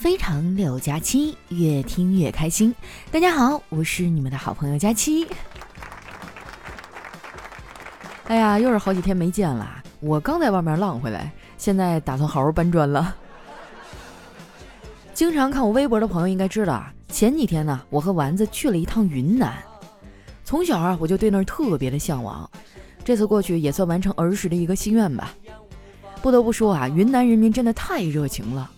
非常六加七，越听越开心。大家好，我是你们的好朋友佳期。哎呀，又是好几天没见了，我刚在外面浪回来，现在打算好好搬砖了。经常看我微博的朋友应该知道啊，前几天呢，我和丸子去了一趟云南。从小啊，我就对那儿特别的向往，这次过去也算完成儿时的一个心愿吧。不得不说啊，云南人民真的太热情了。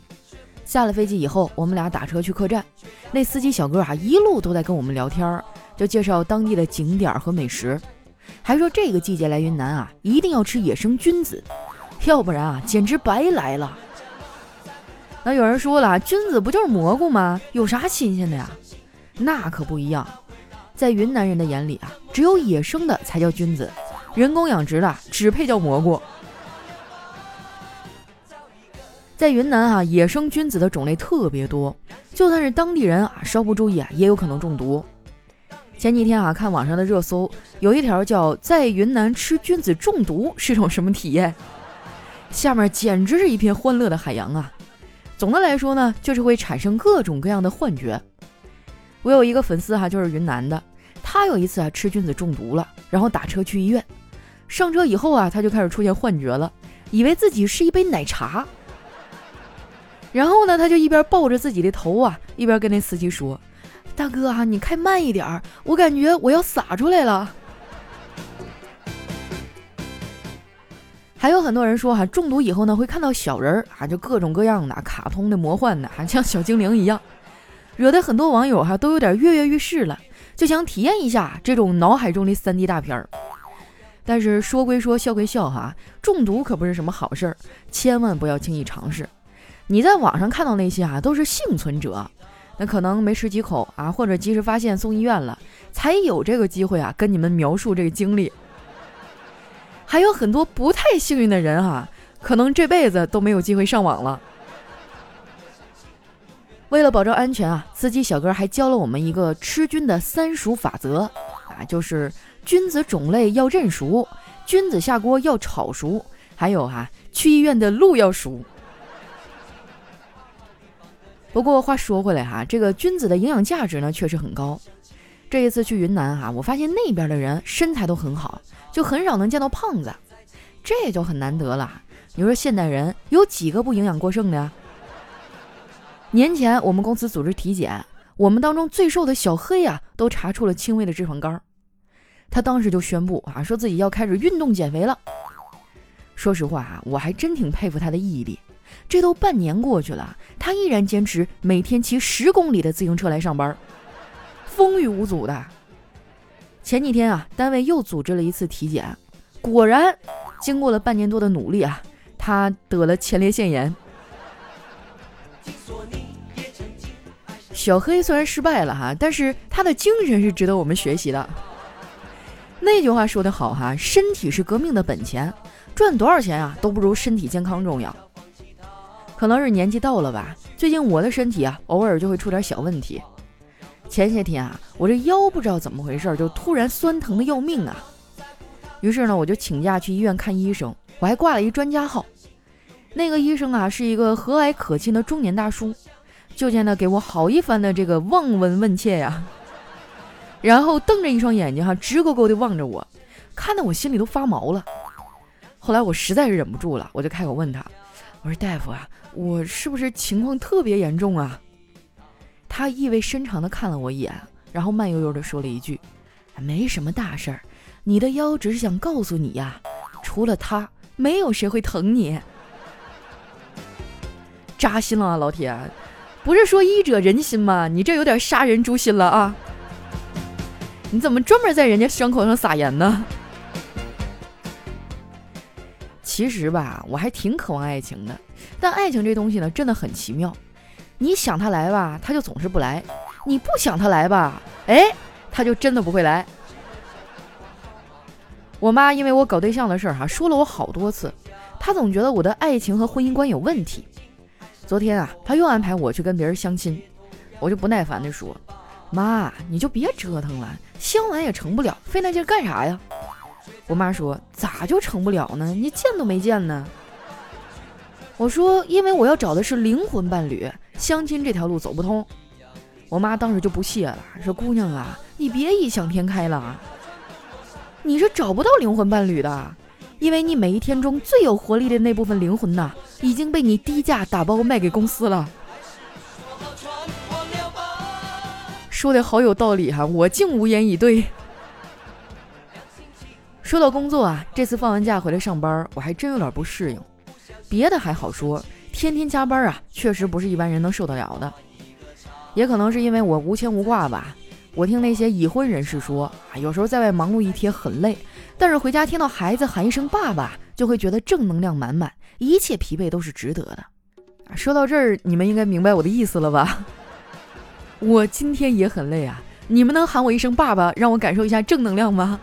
下了飞机以后，我们俩打车去客栈，那司机小哥啊，一路都在跟我们聊天，就介绍当地的景点和美食，还说这个季节来云南啊，一定要吃野生菌子，要不然啊，简直白来了。那有人说了，菌子不就是蘑菇吗？有啥新鲜的呀？那可不一样，在云南人的眼里啊，只有野生的才叫菌子，人工养殖的只配叫蘑菇。在云南啊，野生菌子的种类特别多，就算是当地人啊，稍不注意啊，也有可能中毒。前几天啊，看网上的热搜，有一条叫“在云南吃菌子中毒是种什么体验”，下面简直是一片欢乐的海洋啊。总的来说呢，就是会产生各种各样的幻觉。我有一个粉丝哈，就是云南的，他有一次啊吃菌子中毒了，然后打车去医院，上车以后啊，他就开始出现幻觉了，以为自己是一杯奶茶。然后呢，他就一边抱着自己的头啊，一边跟那司机说：“大哥啊，你开慢一点儿，我感觉我要洒出来了。”还有很多人说哈，中毒以后呢，会看到小人儿啊，就各种各样的卡通的、魔幻的，还像小精灵一样，惹得很多网友哈都有点跃跃欲试了，就想体验一下这种脑海中的三 D 大片儿。但是说归说，笑归笑哈，中毒可不是什么好事儿，千万不要轻易尝试。你在网上看到那些啊，都是幸存者，那可能没吃几口啊，或者及时发现送医院了，才有这个机会啊，跟你们描述这个经历。还有很多不太幸运的人哈，可能这辈子都没有机会上网了。为了保证安全啊，司机小哥还教了我们一个吃菌的三熟法则啊，就是菌子种类要认熟，菌子下锅要炒熟，还有哈，去医院的路要熟。不过话说回来哈，这个菌子的营养价值呢确实很高。这一次去云南哈，我发现那边的人身材都很好，就很少能见到胖子，这也就很难得了。你说现代人有几个不营养过剩的呀？年前我们公司组织体检，我们当中最瘦的小黑啊，都查出了轻微的脂肪肝。他当时就宣布啊，说自己要开始运动减肥了。说实话啊，我还真挺佩服他的毅力。这都半年过去了，他依然坚持每天骑十公里的自行车来上班，风雨无阻的。前几天啊，单位又组织了一次体检，果然，经过了半年多的努力啊，他得了前列腺炎。小黑虽然失败了哈，但是他的精神是值得我们学习的。那句话说得好哈，身体是革命的本钱，赚多少钱啊都不如身体健康重要。可能是年纪到了吧，最近我的身体啊，偶尔就会出点小问题。前些天啊，我这腰不知道怎么回事，就突然酸疼的要命啊。于是呢，我就请假去医院看医生，我还挂了一专家号。那个医生啊，是一个和蔼可亲的中年大叔，就见他给我好一番的这个望闻问切呀，然后瞪着一双眼睛哈，直勾勾的望着我，看得我心里都发毛了。后来我实在是忍不住了，我就开口问他。我说大夫啊，我是不是情况特别严重啊？他意味深长地看了我一眼，然后慢悠悠地说了一句：“没什么大事儿，你的腰只是想告诉你呀，除了他，没有谁会疼你。”扎心了啊，老铁！不是说医者仁心吗？你这有点杀人诛心了啊！你怎么专门在人家伤口上撒盐呢？其实吧，我还挺渴望爱情的，但爱情这东西呢，真的很奇妙。你想他来吧，他就总是不来；你不想他来吧，哎，他就真的不会来。我妈因为我搞对象的事儿哈，说了我好多次，她总觉得我的爱情和婚姻观有问题。昨天啊，她又安排我去跟别人相亲，我就不耐烦地说：“妈，你就别折腾了，相完也成不了，费那劲干啥呀？”我妈说：“咋就成不了呢？你见都没见呢。”我说：“因为我要找的是灵魂伴侣，相亲这条路走不通。我妈当时就不屑了，说：“姑娘啊，你别异想天开了啊，你是找不到灵魂伴侣的，因为你每一天中最有活力的那部分灵魂呐，已经被你低价打包卖给公司了。”说的好有道理哈，我竟无言以对。说到工作啊，这次放完假回来上班，我还真有点不适应。别的还好说，天天加班啊，确实不是一般人能受得了的。也可能是因为我无牵无挂吧。我听那些已婚人士说啊，有时候在外忙碌一天很累，但是回家听到孩子喊一声爸爸，就会觉得正能量满满，一切疲惫都是值得的。说到这儿，你们应该明白我的意思了吧？我今天也很累啊，你们能喊我一声爸爸，让我感受一下正能量吗？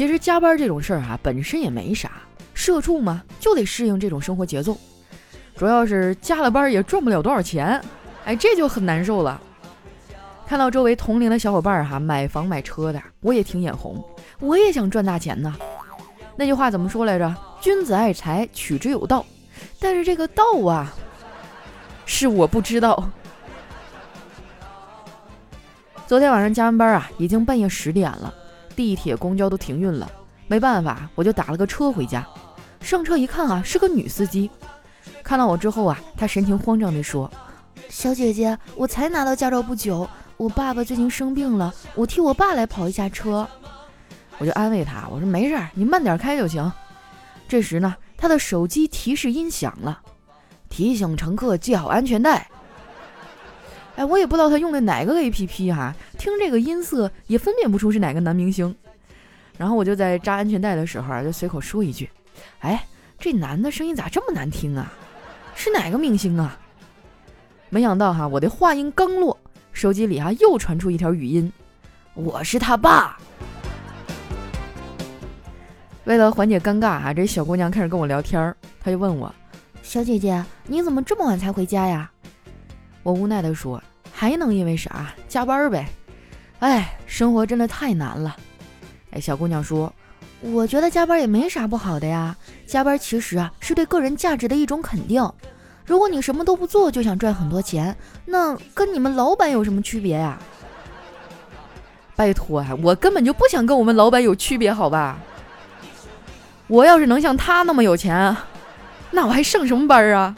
其实加班这种事儿哈，本身也没啥，社畜嘛，就得适应这种生活节奏。主要是加了班也赚不了多少钱，哎，这就很难受了。看到周围同龄的小伙伴哈买房买车的，我也挺眼红，我也想赚大钱呢。那句话怎么说来着？君子爱财，取之有道。但是这个道啊，是我不知道。昨天晚上加完班啊，已经半夜十点了，地铁、公交都停运了，没办法，我就打了个车回家。上车一看啊，是个女司机。看到我之后啊，她神情慌张地说：“小姐姐，我才拿到驾照不久，我爸爸最近生病了，我替我爸来跑一下车。”我就安慰他，我说：“没事，你慢点开就行。”这时呢，他的手机提示音响了，提醒乘客系好安全带。哎，我也不知道他用的哪个 APP 哈，听这个音色也分辨不出是哪个男明星。然后我就在扎安全带的时候啊，就随口说一句：“哎，这男的声音咋这么难听啊？”是哪个明星啊？没想到哈，我的话音刚落，手机里啊又传出一条语音：“我是他爸。”为了缓解尴尬啊，这小姑娘开始跟我聊天儿，她就问我：“小姐姐，你怎么这么晚才回家呀？”我无奈地说：“还能因为啥？加班呗。”哎，生活真的太难了。哎，小姑娘说。我觉得加班也没啥不好的呀，加班其实啊是对个人价值的一种肯定。如果你什么都不做就想赚很多钱，那跟你们老板有什么区别呀？拜托啊，我根本就不想跟我们老板有区别，好吧？我要是能像他那么有钱，那我还上什么班啊？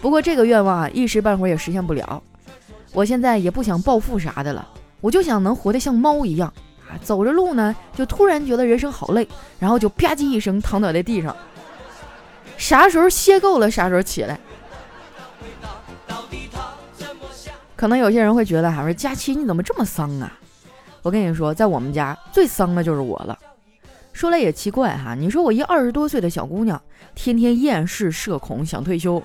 不过这个愿望啊一时半会儿也实现不了。我现在也不想暴富啥的了，我就想能活得像猫一样啊。走着路呢，就突然觉得人生好累，然后就吧唧一声躺倒在地上。啥时候歇够了，啥时候起来。可能有些人会觉得，哈，说佳琪你怎么这么丧啊？我跟你说，在我们家最丧的就是我了。说来也奇怪哈，你说我一二十多岁的小姑娘，天天厌世社恐，想退休。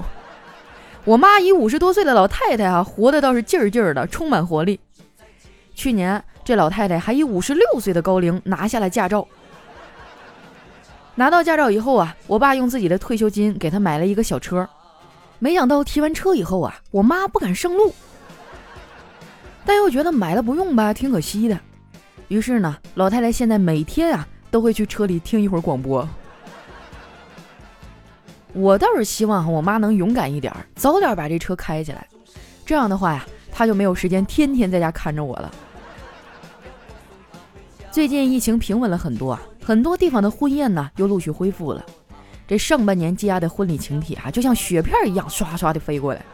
我妈一五十多岁的老太太啊，活的倒是劲儿劲儿的，充满活力。去年。这老太太还以五十六岁的高龄拿下了驾照。拿到驾照以后啊，我爸用自己的退休金给她买了一个小车。没想到提完车以后啊，我妈不敢上路，但又觉得买了不用吧，挺可惜的。于是呢，老太太现在每天啊都会去车里听一会儿广播。我倒是希望我妈能勇敢一点，早点把这车开起来。这样的话呀，她就没有时间天天在家看着我了。最近疫情平稳了很多啊，很多地方的婚宴呢又陆续恢复了。这上半年积压的婚礼请帖啊，就像雪片一样唰唰的飞过来。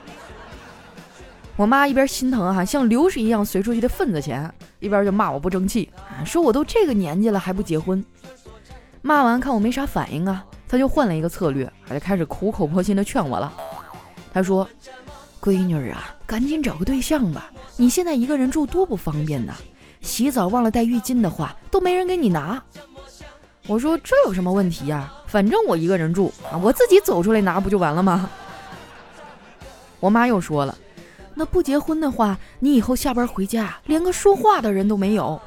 我妈一边心疼哈，像流水一样随出去的份子钱，一边就骂我不争气啊，说我都这个年纪了还不结婚。骂完看我没啥反应啊，她就换了一个策略，就开始苦口婆心的劝我了。她说：“闺女啊，赶紧找个对象吧，你现在一个人住多不方便呐。”洗澡忘了带浴巾的话，都没人给你拿。我说这有什么问题呀？反正我一个人住啊，我自己走出来拿不就完了吗？我妈又说了，那不结婚的话，你以后下班回家连个说话的人都没有。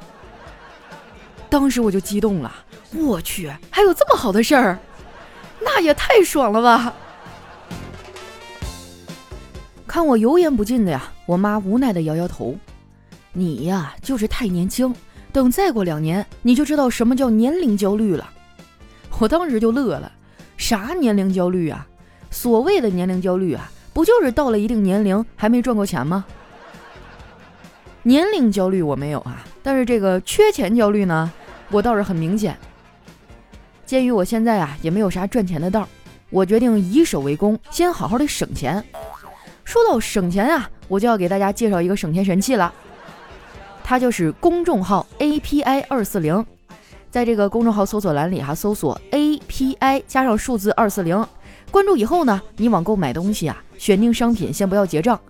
当时我就激动了，我去，还有这么好的事儿，那也太爽了吧！看我油盐不进的呀，我妈无奈的摇摇头。你呀，就是太年轻，等再过两年，你就知道什么叫年龄焦虑了。我当时就乐了，啥年龄焦虑啊？所谓的年龄焦虑啊，不就是到了一定年龄还没赚过钱吗？年龄焦虑我没有啊，但是这个缺钱焦虑呢，我倒是很明显。鉴于我现在啊也没有啥赚钱的道儿，我决定以守为攻，先好好的省钱。说到省钱啊，我就要给大家介绍一个省钱神器了，它就是公众号 API 二四零。在这个公众号搜索栏里哈，搜索 API 加上数字二四零，关注以后呢，你网购买东西啊，选定商品先不要结账。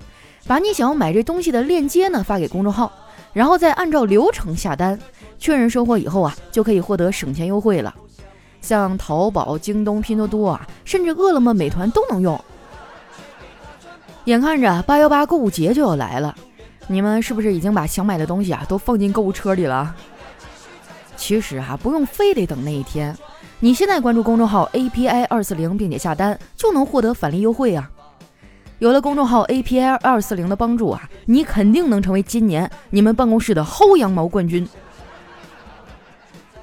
把你想要买这东西的链接呢发给公众号，然后再按照流程下单，确认收货以后啊，就可以获得省钱优惠了。像淘宝、京东、拼多多啊，甚至饿了么、美团都能用。眼看着八幺八购物节就要来了，你们是不是已经把想买的东西啊都放进购物车里了？其实啊，不用非得等那一天，你现在关注公众号 API 二四零，并且下单，就能获得返利优惠啊。有了公众号 API 二四零的帮助啊，你肯定能成为今年你们办公室的薅羊毛冠军。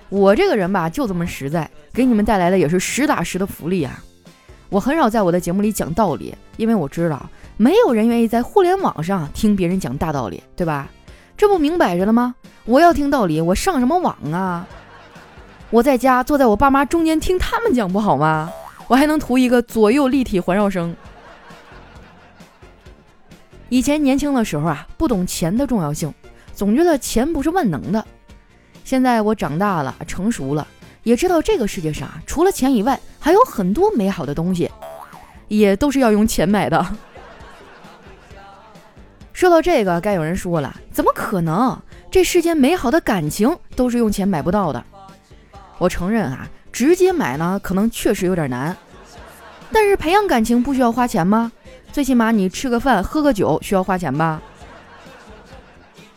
我这个人吧，就这么实在，给你们带来的也是实打实的福利啊。我很少在我的节目里讲道理，因为我知道没有人愿意在互联网上听别人讲大道理，对吧？这不明摆着了吗？我要听道理，我上什么网啊？我在家坐在我爸妈中间听他们讲不好吗？我还能图一个左右立体环绕声。以前年轻的时候啊，不懂钱的重要性，总觉得钱不是万能的。现在我长大了，成熟了，也知道这个世界上啊，除了钱以外，还有很多美好的东西，也都是要用钱买的。说到这个，该有人说了，怎么可能？这世间美好的感情都是用钱买不到的。我承认啊，直接买呢，可能确实有点难，但是培养感情不需要花钱吗？最起码你吃个饭、喝个酒需要花钱吧？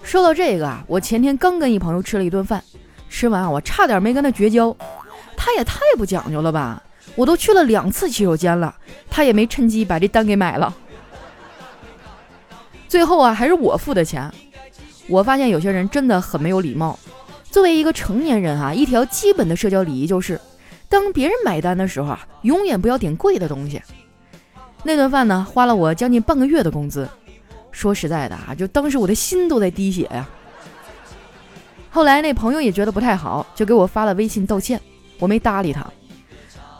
说到这个啊，我前天刚跟一朋友吃了一顿饭，吃完我差点没跟他绝交。他也太不讲究了吧！我都去了两次洗手间了，他也没趁机把这单给买了。最后啊，还是我付的钱。我发现有些人真的很没有礼貌。作为一个成年人啊，一条基本的社交礼仪就是，当别人买单的时候啊，永远不要点贵的东西。那顿饭呢，花了我将近半个月的工资。说实在的啊，就当时我的心都在滴血呀。后来那朋友也觉得不太好，就给我发了微信道歉，我没搭理他。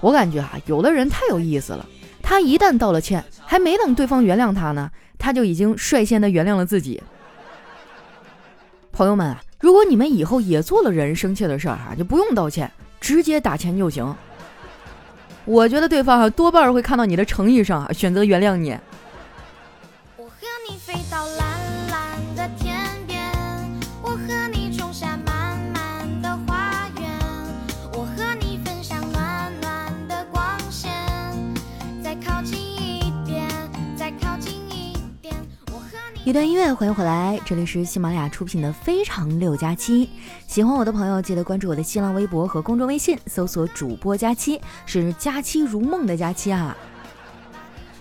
我感觉啊，有的人太有意思了，他一旦道了歉，还没等对方原谅他呢，他就已经率先的原谅了自己。朋友们啊，如果你们以后也做了惹人生气的事儿哈，就不用道歉，直接打钱就行。我觉得对方啊多半会看到你的诚意上，选择原谅你。一段音乐，欢迎回来，这里是喜马拉雅出品的《非常六加七》。喜欢我的朋友，记得关注我的新浪微博和公众微信，搜索“主播佳期”，是“佳期如梦”的佳期啊。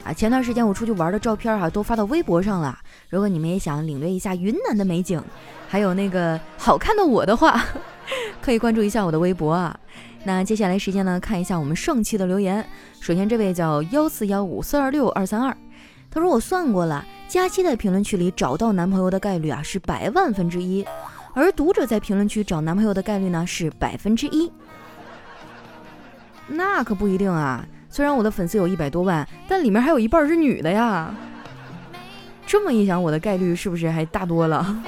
啊，前段时间我出去玩的照片哈，都发到微博上了。如果你们也想领略一下云南的美景，还有那个好看的我的话，可以关注一下我的微博啊。那接下来时间呢，看一下我们上期的留言。首先这位叫幺四幺五四二六二三二，他说我算过了。佳期在评论区里找到男朋友的概率啊是百万分之一，而读者在评论区找男朋友的概率呢是百分之一。那可不一定啊！虽然我的粉丝有一百多万，但里面还有一半是女的呀。这么一想，我的概率是不是还大多了？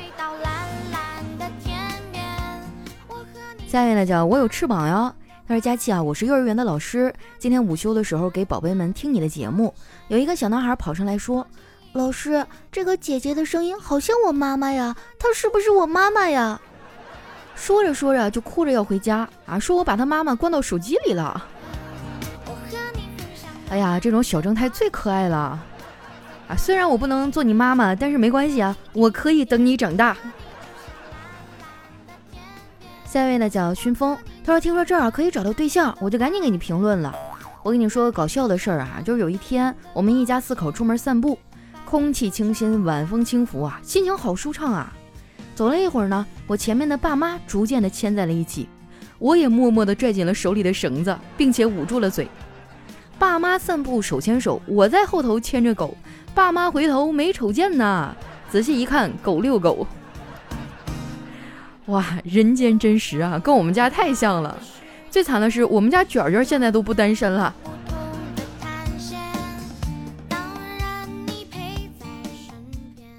下面呢叫我有翅膀呀。他说：“佳琪啊，我是幼儿园的老师，今天午休的时候给宝贝们听你的节目，有一个小男孩跑上来说。”老师，这个姐姐的声音好像我妈妈呀，她是不是我妈妈呀？说着说着就哭着要回家啊，说我把他妈妈关到手机里了。哎呀，这种小正太最可爱了啊！虽然我不能做你妈妈，但是没关系啊，我可以等你长大。下一位呢叫熏风，他说听说这儿可以找到对象，我就赶紧给你评论了。我跟你说个搞笑的事儿啊，就是有一天我们一家四口出门散步。空气清新，晚风轻拂啊，心情好舒畅啊。走了一会儿呢，我前面的爸妈逐渐的牵在了一起，我也默默的拽紧了手里的绳子，并且捂住了嘴。爸妈散步手牵手，我在后头牵着狗。爸妈回头没瞅见呐，仔细一看，狗遛狗。哇，人间真实啊，跟我们家太像了。最惨的是，我们家卷卷现在都不单身了。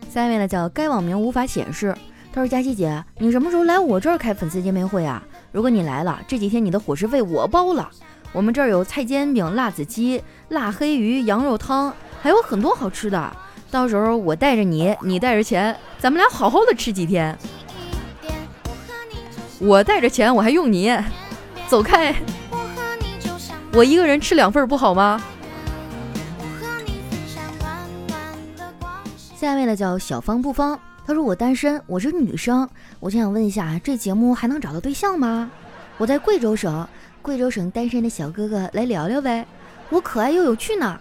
下面呢叫该网名无法显示。他说：“佳琪姐，你什么时候来我这儿开粉丝见面会啊？如果你来了，这几天你的伙食费我包了。”我们这儿有菜煎饼、辣子鸡、辣黑鱼、羊肉汤，还有很多好吃的。到时候我带着你，你带着钱，咱们俩好好的吃几天。我带着钱，我还用你？走开！我一个人吃两份不好吗？下面的叫小芳不芳，她说我单身，我是女生，我就想问一下，这节目还能找到对象吗？我在贵州省。贵州省单身的小哥哥来聊聊呗，我可爱又有趣呢。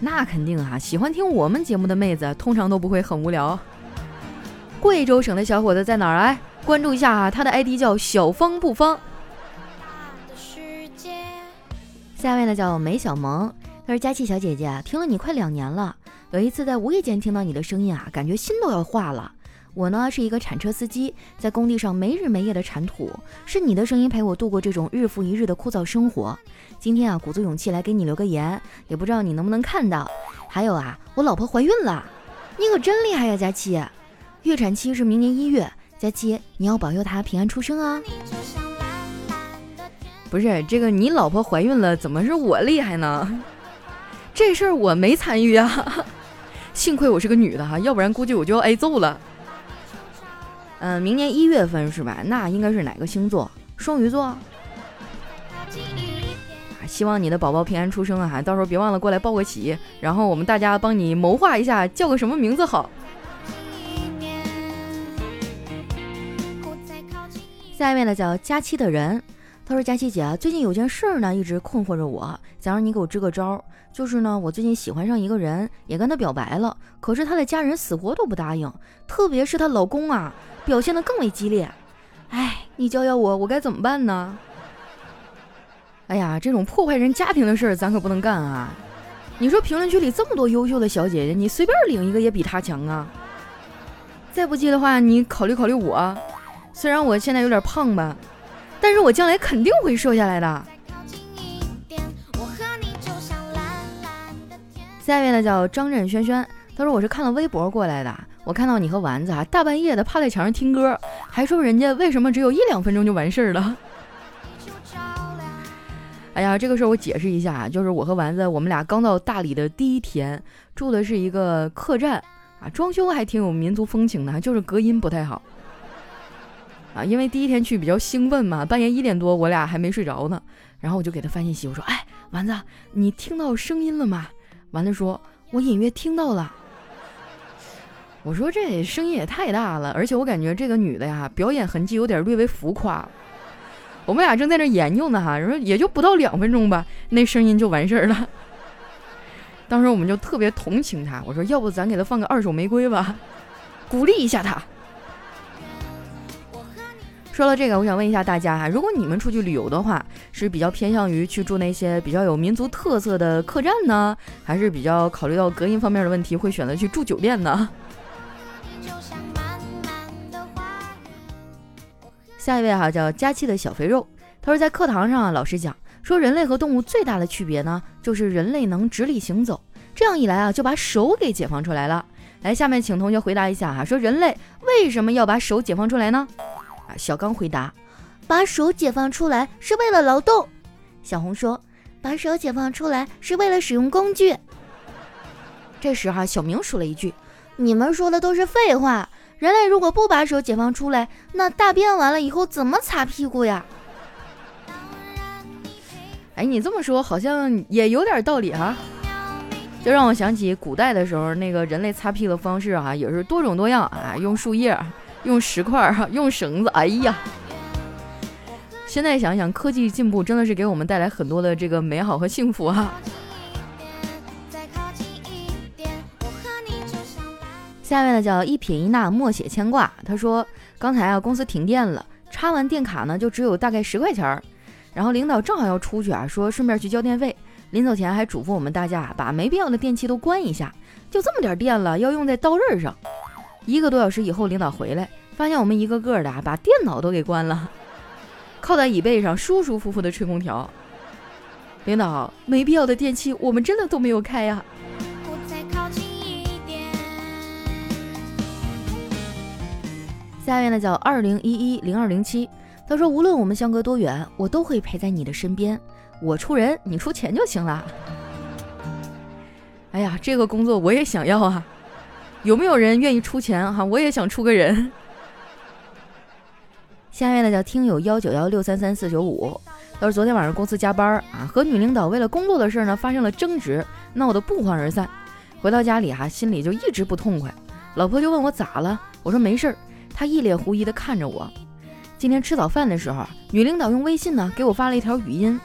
那肯定啊，喜欢听我们节目的妹子通常都不会很无聊。贵州省的小伙子在哪儿啊？关注一下啊，他的 ID 叫小芳不芳。下面呢叫梅小萌，她说佳琪小姐姐，听了你快两年了，有一次在无意间听到你的声音啊，感觉心都要化了。我呢是一个铲车司机，在工地上没日没夜的铲土，是你的声音陪我度过这种日复一日的枯燥生活。今天啊，鼓足勇气来给你留个言，也不知道你能不能看到。还有啊，我老婆怀孕了，你可真厉害呀，佳期。预产期是明年一月，佳期你要保佑她平安出生啊。不是这个，你老婆怀孕了，怎么是我厉害呢？这事儿我没参与啊，幸亏我是个女的哈，要不然估计我就要挨揍了。嗯，明年一月份是吧？那应该是哪个星座？双鱼座。希望你的宝宝平安出生啊！到时候别忘了过来报个喜，然后我们大家帮你谋划一下，叫个什么名字好。下一位呢，叫佳期的人，他说：“佳期姐，最近有件事儿呢，一直困惑着我，想让你给我支个招。就是呢，我最近喜欢上一个人，也跟他表白了，可是他的家人死活都不答应，特别是她老公啊。”表现得更为激烈，哎，你教教我，我该怎么办呢？哎呀，这种破坏人家庭的事儿，咱可不能干啊！你说评论区里这么多优秀的小姐姐，你随便领一个也比她强啊！再不济的话，你考虑考虑我，虽然我现在有点胖吧，但是我将来肯定会瘦下来的。下一位呢，叫张震轩轩，他说我是看了微博过来的。我看到你和丸子啊，大半夜的趴在墙上听歌，还说人家为什么只有一两分钟就完事儿了。哎呀，这个事儿我解释一下啊，就是我和丸子，我们俩刚到大理的第一天，住的是一个客栈啊，装修还挺有民族风情的，就是隔音不太好啊。因为第一天去比较兴奋嘛，半夜一点多我俩还没睡着呢，然后我就给他发信息，我说：“哎，丸子，你听到声音了吗？”丸子说：“我隐约听到了。”我说这声音也太大了，而且我感觉这个女的呀，表演痕迹有点略微浮夸。我们俩正在那研究呢哈，说也就不到两分钟吧，那声音就完事儿了。当时我们就特别同情她，我说要不咱给她放个二手玫瑰吧，鼓励一下她。说到这个，我想问一下大家哈，如果你们出去旅游的话，是比较偏向于去住那些比较有民族特色的客栈呢，还是比较考虑到隔音方面的问题，会选择去住酒店呢？下一位哈叫佳期的小肥肉，他说在课堂上啊，老师讲说人类和动物最大的区别呢，就是人类能直立行走，这样一来啊，就把手给解放出来了。来，下面请同学回答一下哈，说人类为什么要把手解放出来呢？啊，小刚回答，把手解放出来是为了劳动。小红说，把手解放出来是为了使用工具。这时哈，小明说了一句，你们说的都是废话。人类如果不把手解放出来，那大便完了以后怎么擦屁股呀？哎，你这么说好像也有点道理哈，就让我想起古代的时候，那个人类擦屁的方式啊，也是多种多样啊，用树叶，用石块哈，用绳子。哎呀，现在想想，科技进步真的是给我们带来很多的这个美好和幸福哈。下面呢叫一撇一捺默写牵挂。他说：“刚才啊，公司停电了，插完电卡呢，就只有大概十块钱儿。然后领导正好要出去啊，说顺便去交电费。临走前还嘱咐我们大家把没必要的电器都关一下，就这么点电了，要用在刀刃上。一个多小时以后，领导回来，发现我们一个个的把电脑都给关了，靠在椅背上舒舒服服的吹空调。领导，没必要的电器我们真的都没有开呀。下面呢叫二零一一零二零七，他说无论我们相隔多远，我都会陪在你的身边。我出人，你出钱就行了。哎呀，这个工作我也想要啊！有没有人愿意出钱哈？我也想出个人。下面呢叫听友幺九幺六三三四九五，他说昨天晚上公司加班啊，和女领导为了工作的事呢发生了争执，闹得不欢而散。回到家里哈，心里就一直不痛快。老婆就问我咋了，我说没事儿。他一脸狐疑的看着我。今天吃早饭的时候，女领导用微信呢给我发了一条语音。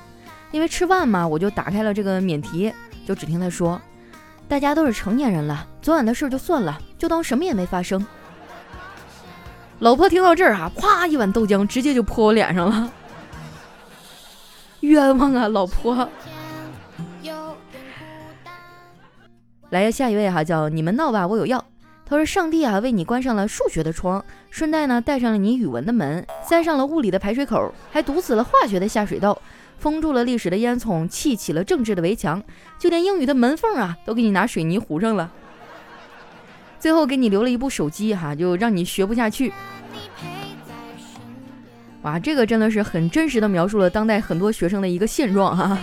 因为吃饭嘛，我就打开了这个免提，就只听她说：“大家都是成年人了，昨晚的事就算了，就当什么也没发生。”老婆听到这儿啊，啪一碗豆浆直接就泼我脸上了。冤枉啊，老婆！来呀，下一位哈，叫你们闹吧，我有药。他说：“上帝啊，为你关上了数学的窗，顺带呢带上了你语文的门，塞上了物理的排水口，还堵死了化学的下水道，封住了历史的烟囱，砌起了政治的围墙，就连英语的门缝啊，都给你拿水泥糊上了。最后给你留了一部手机，哈，就让你学不下去。哇，这个真的是很真实的描述了当代很多学生的一个现状，哈。”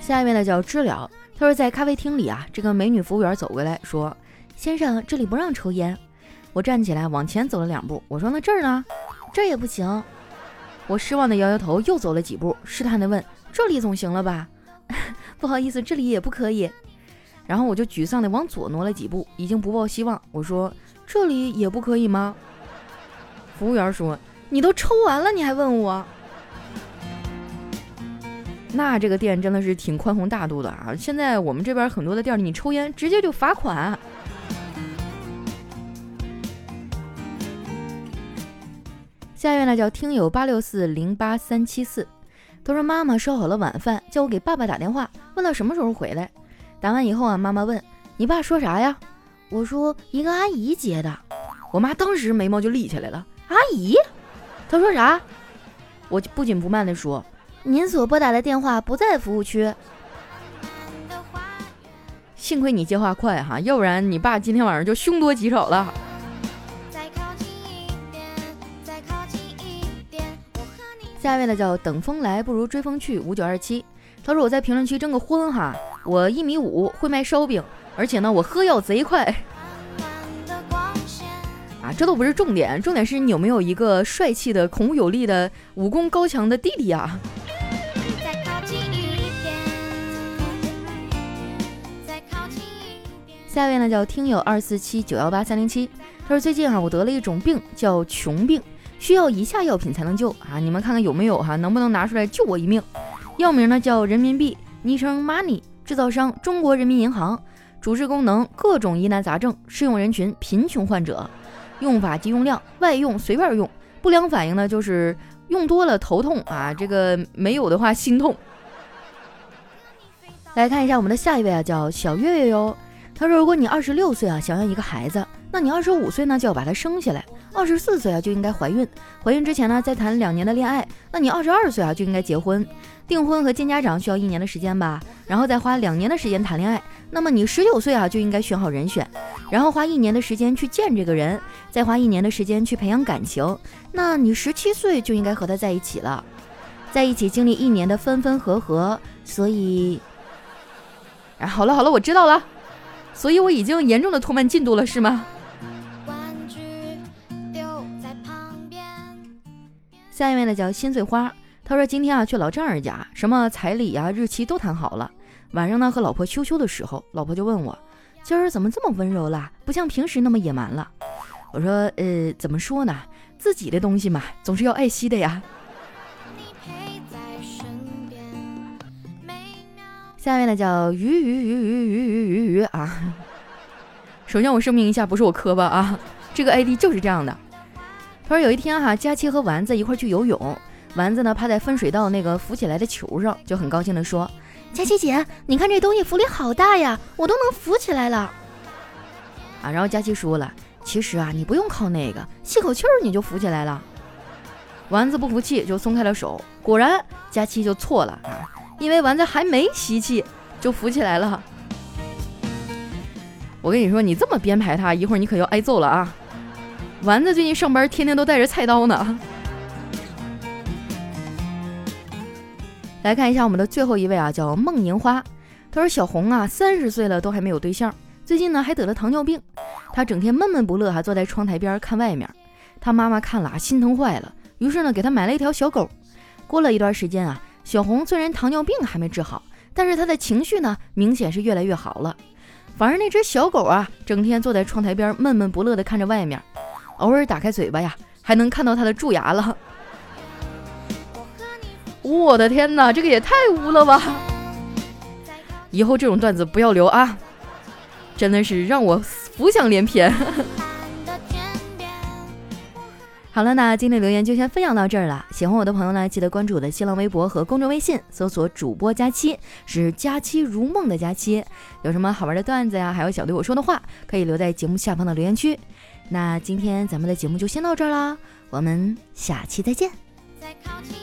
下面呢叫知了，他说在咖啡厅里啊，这个美女服务员走过来说：“先生，这里不让抽烟。”我站起来往前走了两步，我说：“那这儿呢？这儿也不行。”我失望的摇摇头，又走了几步，试探的问：“这里总行了吧？” 不好意思，这里也不可以。然后我就沮丧的往左挪了几步，已经不抱希望。我说：“这里也不可以吗？”服务员说：“你都抽完了，你还问我？”那这个店真的是挺宽宏大度的啊！现在我们这边很多的店里，你抽烟直接就罚款。下一位呢叫听友八六四零八三七四，他说妈妈烧好了晚饭，叫我给爸爸打电话，问他什么时候回来。打完以后啊，妈妈问你爸说啥呀？我说一个阿姨接的。我妈当时眉毛就立起来了，阿姨？他说啥？我不紧不慢的说。您所拨打的电话不在服务区。幸亏你接话快哈，要不然你爸今天晚上就凶多吉少了。下一位呢叫等风来不如追风去五九二七，他说我在评论区征个婚哈，我一米五会卖烧饼，而且呢我喝药贼快。啊，这都不是重点，重点是你有没有一个帅气的、孔武有力的、武功高强的弟弟啊？下一位呢叫听友二四七九幺八三零七，他说最近啊我得了一种病叫穷病，需要以下药品才能救啊，你们看看有没有哈，能不能拿出来救我一命？药名呢叫人民币，昵称 money，制造商中国人民银行，主治功能各种疑难杂症，适用人群贫穷患者，用法及用量外用随便用，不良反应呢就是用多了头痛啊，这个没有的话心痛。来看一下我们的下一位啊，叫小月月哟。他说：“如果你二十六岁啊想要一个孩子，那你二十五岁呢就要把他生下来；二十四岁啊就应该怀孕，怀孕之前呢再谈两年的恋爱。那你二十二岁啊就应该结婚，订婚和见家长需要一年的时间吧，然后再花两年的时间谈恋爱。那么你十九岁啊就应该选好人选，然后花一年的时间去见这个人，再花一年的时间去培养感情。那你十七岁就应该和他在一起了，在一起经历一年的分分合合。所以，哎，好了好了，我知道了。”所以我已经严重的拖慢进度了，是吗？下一位呢叫心碎花，他说今天啊去老丈人家，什么彩礼呀、日期都谈好了。晚上呢和老婆羞羞的时候，老婆就问我，今儿怎么这么温柔了，不像平时那么野蛮了。我说，呃，怎么说呢？自己的东西嘛，总是要爱惜的呀。下面呢叫鱼鱼鱼鱼鱼鱼鱼鱼啊！首先我声明一下，不是我磕巴啊。这个 ID 就是这样的。他说有一天哈，佳期和丸子一块去游泳，丸子呢趴在分水道那个浮起来的球上，就很高兴地说：“佳琪姐，你看这东西浮力好大呀，我都能浮起来了。”啊，然后佳琪说了：“其实啊，你不用靠那个，吸口气儿你就浮起来了。”丸子不服气，就松开了手。果然，佳期就错了啊，因为丸子还没吸气就浮起来了。我跟你说，你这么编排他，一会儿你可要挨揍了啊！丸子最近上班天天都带着菜刀呢。来看一下我们的最后一位啊，叫孟宁花。他说：“小红啊，三十岁了都还没有对象，最近呢还得了糖尿病，他整天闷闷不乐，还坐在窗台边看外面。他妈妈看了啊，心疼坏了。”于是呢，给他买了一条小狗。过了一段时间啊，小红虽然糖尿病还没治好，但是她的情绪呢，明显是越来越好了。反而那只小狗啊，整天坐在窗台边闷闷不乐地看着外面，偶尔打开嘴巴呀，还能看到它的蛀牙了。我的天哪，这个也太污了吧！以后这种段子不要留啊，真的是让我浮想联翩。好了，那今天留言就先分享到这儿了。喜欢我的朋友呢，记得关注我的新浪微博和公众微信，搜索“主播佳期”，是“佳期如梦”的佳期。有什么好玩的段子呀，还有想对我说的话，可以留在节目下方的留言区。那今天咱们的节目就先到这儿啦，我们下期再见。再靠近